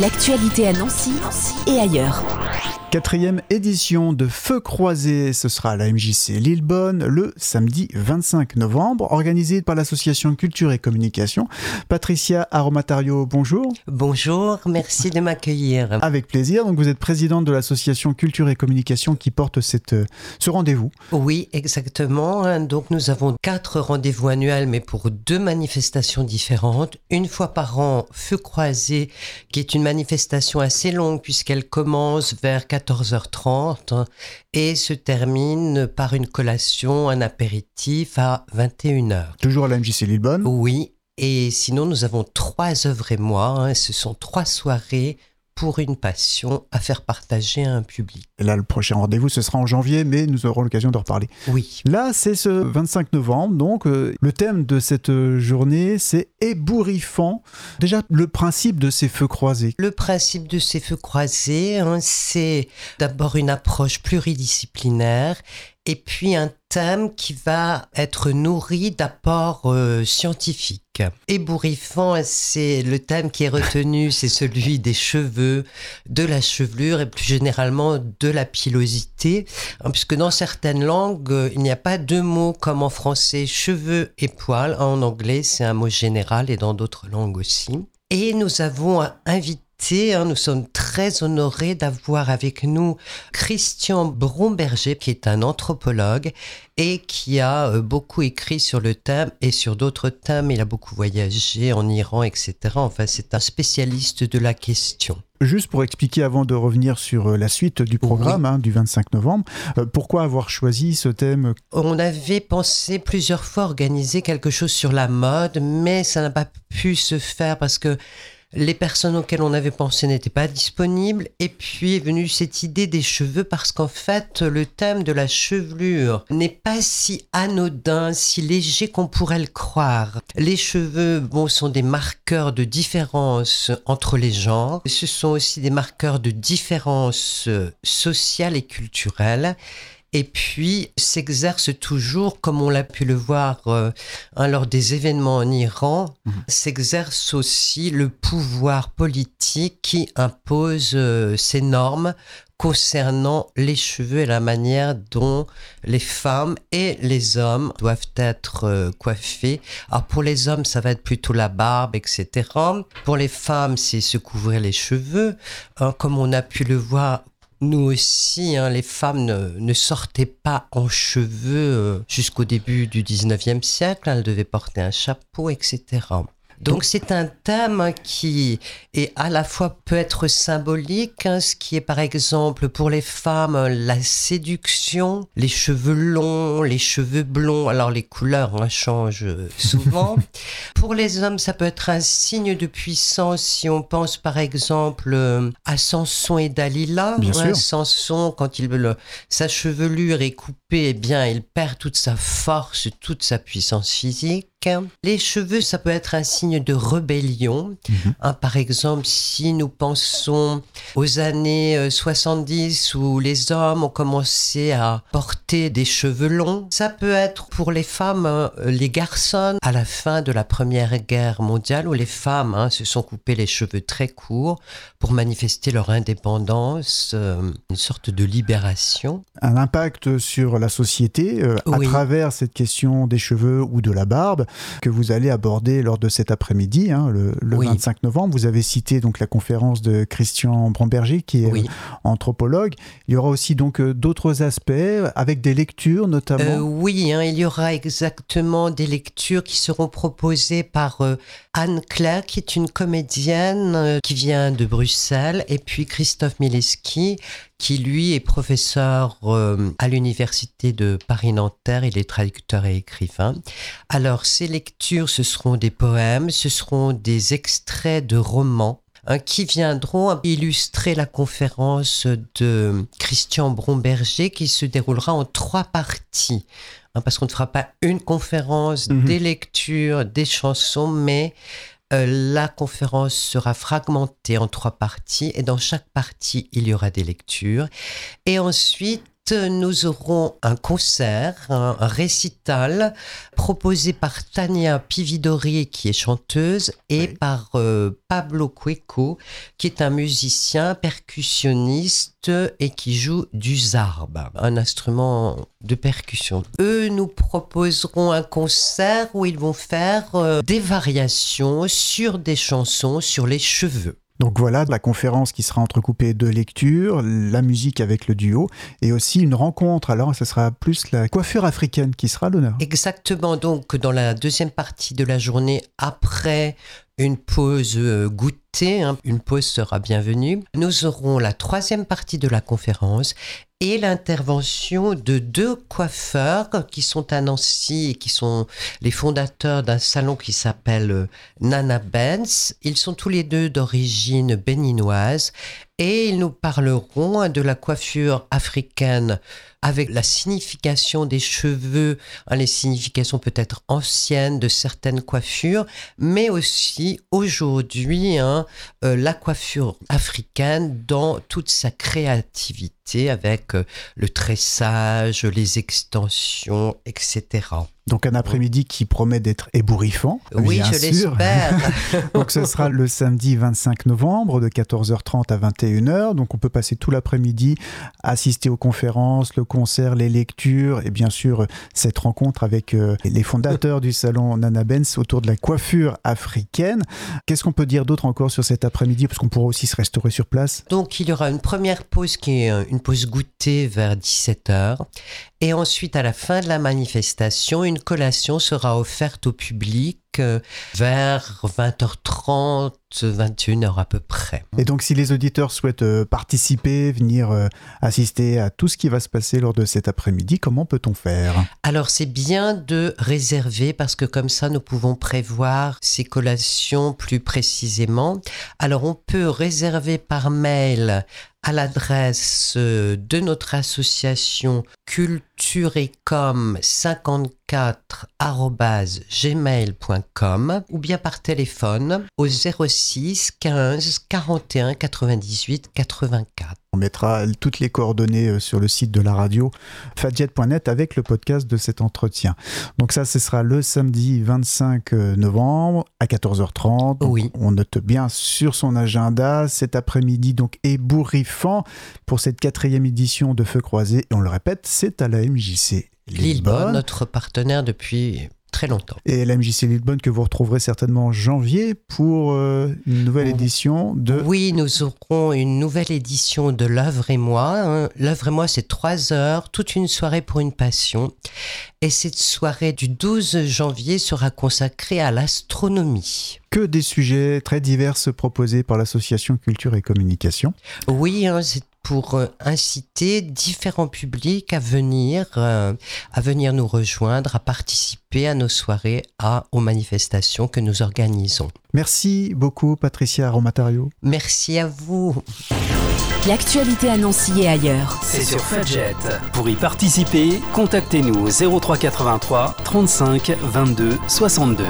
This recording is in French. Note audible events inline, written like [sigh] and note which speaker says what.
Speaker 1: L'actualité à Nancy, et ailleurs.
Speaker 2: Quatrième édition de Feu croisé, ce sera à la MJC Lillebonne le samedi 25 novembre, organisée par l'association Culture et Communication. Patricia Aromatario, bonjour.
Speaker 3: Bonjour, merci de m'accueillir.
Speaker 2: Avec plaisir. Donc vous êtes présidente de l'association Culture et Communication qui porte cette, ce rendez-vous.
Speaker 3: Oui, exactement. Donc nous avons quatre rendez-vous annuels, mais pour deux manifestations différentes. Une fois par an, Feu croisé, qui est une manifestation assez longue puisqu'elle commence vers 14h30 et se termine par une collation, un apéritif à 21h.
Speaker 2: Toujours à la MJC Lillebonne?
Speaker 3: Oui, et sinon nous avons trois œuvres et moi. Hein. ce sont trois soirées pour une passion à faire partager à un public.
Speaker 2: Et là, le prochain rendez-vous, ce sera en janvier, mais nous aurons l'occasion de reparler.
Speaker 3: Oui.
Speaker 2: Là, c'est ce 25 novembre, donc euh, le thème de cette euh, journée, c'est ébouriffant. Déjà, le principe de ces feux croisés.
Speaker 3: Le principe de ces feux croisés, hein, c'est d'abord une approche pluridisciplinaire et puis un thème qui va être nourri d'apports euh, scientifiques. Ébouriffant, c'est le thème qui est retenu, [laughs] c'est celui des cheveux, de la chevelure et plus généralement de la pilosité, hein, puisque dans certaines langues, euh, il n'y a pas deux mots comme en français cheveux et poils. En anglais, c'est un mot général et dans d'autres langues aussi. Et nous avons invité nous sommes très honorés d'avoir avec nous Christian Bromberger, qui est un anthropologue et qui a euh, beaucoup écrit sur le thème et sur d'autres thèmes. Il a beaucoup voyagé en Iran, etc. Enfin, c'est un spécialiste de la question.
Speaker 2: Juste pour expliquer avant de revenir sur euh, la suite du programme hein, du 25 novembre, euh, pourquoi avoir choisi ce thème?
Speaker 3: On avait pensé plusieurs fois organiser quelque chose sur la mode, mais ça n'a pas pu se faire parce que les personnes auxquelles on avait pensé n'étaient pas disponibles. Et puis est venue cette idée des cheveux parce qu'en fait, le thème de la chevelure n'est pas si anodin, si léger qu'on pourrait le croire. Les cheveux, bon, sont des marqueurs de différence entre les genres. Ce sont aussi des marqueurs de différence sociale et culturelle et puis s'exerce toujours, comme on l'a pu le voir euh, hein, lors des événements en Iran, mhm. s'exerce aussi le pouvoir politique qui impose euh, ses normes concernant les cheveux et la manière dont les femmes et les hommes doivent être euh, coiffés. Alors pour les hommes, ça va être plutôt la barbe, etc. Pour les femmes, c'est se couvrir les cheveux. Hein, comme on a pu le voir nous aussi, hein, les femmes ne, sortaient pas en cheveux euh, jusqu'au début du 19e siècle. Elles devaient porter un chapeau, etc. Donc c'est un thème qui est à la fois peut être symbolique, hein, ce qui est par exemple pour les femmes la séduction, les cheveux longs, les cheveux blonds. Alors les couleurs hein, changent souvent. [laughs] pour les hommes, ça peut être un signe de puissance si on pense par exemple euh, à Samson et Dalila.
Speaker 2: Bien
Speaker 3: hein, Samson, quand il le, sa chevelure est coupée, eh bien il perd toute sa force, toute sa puissance physique. Les cheveux, ça peut être un signe de rébellion. Mhm. Hein, par exemple, si nous pensons aux années 70 euh, où les hommes ont commencé à porter des cheveux longs, ça peut être pour les femmes, euh, les garçons, à la fin de la Première Guerre mondiale, où les femmes hein, se sont coupées les cheveux très courts pour manifester leur indépendance, euh, une sorte de libération.
Speaker 2: Un impact sur la société à travers cette question des cheveux ou de la barbe que vous allez aborder lors de cet après-midi, hein, le, 25 novembre. Vous avez cité donc la conférence de Christian Bromberger, qui est anthropologue. Il y aura aussi donc euh, d'autres aspects avec des lectures notamment. Euh,
Speaker 3: oui, hein, il y aura exactement des lectures qui seront proposées par euh, Anne Claire, qui est une comédienne qui vient de Bruxelles, et puis Christophe Mileski, qui lui est professeur euh, à l'université de Paris-Nanterre, il est traducteur et écrivain. Alors ces lectures, ce seront des poèmes, ce seront des extraits de romans hein, qui viendront illustrer la conférence de Christian Bromberger qui se déroulera en trois parties. Hein, parce qu'on ne fera pas une conférence, mhm. des lectures, des chansons, mais euh, la conférence sera fragmentée en trois parties et dans chaque partie, il y aura des lectures. Et ensuite, nous aurons un concert, un récital proposé par Tania Pividori, qui est chanteuse, et par euh, Pablo Cueco, qui est un musicien percussionniste et qui joue du zarb, un instrument de percussion. Eux nous proposeront un concert où ils vont faire euh, des variations sur des chansons sur les cheveux.
Speaker 2: Donc voilà, la conférence qui sera entrecoupée de lectures, la musique avec le duo et aussi une rencontre. Alors, ce sera plus la coiffure africaine qui sera l'honneur.
Speaker 3: Exactement. Donc, dans la deuxième partie de la journée, après une pause euh, hein, une pause sera bienvenue. Nous aurons la troisième partie de la conférence et l'intervention de deux coiffeurs qui sont à Nancy et qui sont les fondateurs d'un salon qui s'appelle euh, Nana Benz. Ils sont tous les deux d'origine béninoise et ils nous parleront de la coiffure africaine avec la signification des cheveux, hein, les significations peut-être anciennes de certaines coiffures, mais aussi aujourd'hui hein, la coiffure africaine dans toute sa créativité avec euh, le tressage, les extensions, etc.
Speaker 2: Donc un après-midi qui promet d'être ébouriffant.
Speaker 3: Oui, je l'espère. [laughs]
Speaker 2: Donc ce sera le samedi 25 novembre de 14h30 à 21h. Donc on peut passer tout l'après-midi, assister aux conférences, le concert, les lectures et bien sûr cette rencontre avec euh, les fondateurs du salon Nana Benz autour de la coiffure africaine. Qu'est-ce qu'on peut dire d'autre encore sur cet après-midi? Parce qu'on pourra aussi se restaurer sur place
Speaker 3: Donc il y aura une première pause qui est euh, une pause goûtée vers 17h et ensuite, à la fin de la manifestation, une collation sera offerte au public euh, vers 20h30, 21h à peu près.
Speaker 2: Et donc, si les auditeurs souhaitent euh, participer, venir euh, assister à tout ce qui va se passer lors de cet après-midi, comment peut-on faire?
Speaker 3: Alors, c'est bien de réserver parce que comme ça, nous pouvons prévoir ces collations plus précisément. Alors, on peut réserver par mail à l'adresse euh, de notre association culturecom54 ou bien par téléphone au 06 15 41 98 84.
Speaker 2: On mettra toutes les coordonnées euh, sur le site de la radio fadjet.net avec le podcast de cet entretien. Donc ça, ce sera le samedi 25 euh, novembre à 14h30.
Speaker 3: Oui.
Speaker 2: On note bien sur son agenda cet après-midi, donc ébouriffant pour cette quatrième édition de Feu Croisé. Et on le répète, c'est à la MJC
Speaker 3: Lillebonne, notre partenaire depuis très longtemps.
Speaker 2: Et la MJC Lillebonne que vous retrouverez certainement en janvier pour euh, une nouvelle édition de...
Speaker 3: Oui, nous aurons une nouvelle édition de L'œuvre et moi. Hein. L'œuvre et moi, c'est trois heures, toute une soirée pour une passion. Et cette soirée du 12 janvier sera consacrée à l'astronomie.
Speaker 2: Que des sujets très divers proposés par l'association Culture et Communication.
Speaker 3: Oui, hein, c'est pour euh, inciter différents publics à venir, euh, à venir nous rejoindre, à participer à nos soirées, à, aux manifestations que nous organisons.
Speaker 2: Merci beaucoup Patricia Romatario.
Speaker 3: Merci à vous.
Speaker 1: L'actualité annoncée et ailleurs.
Speaker 4: C'est sur Fudget. Pour y participer, contactez-nous au 0383 35 22 62.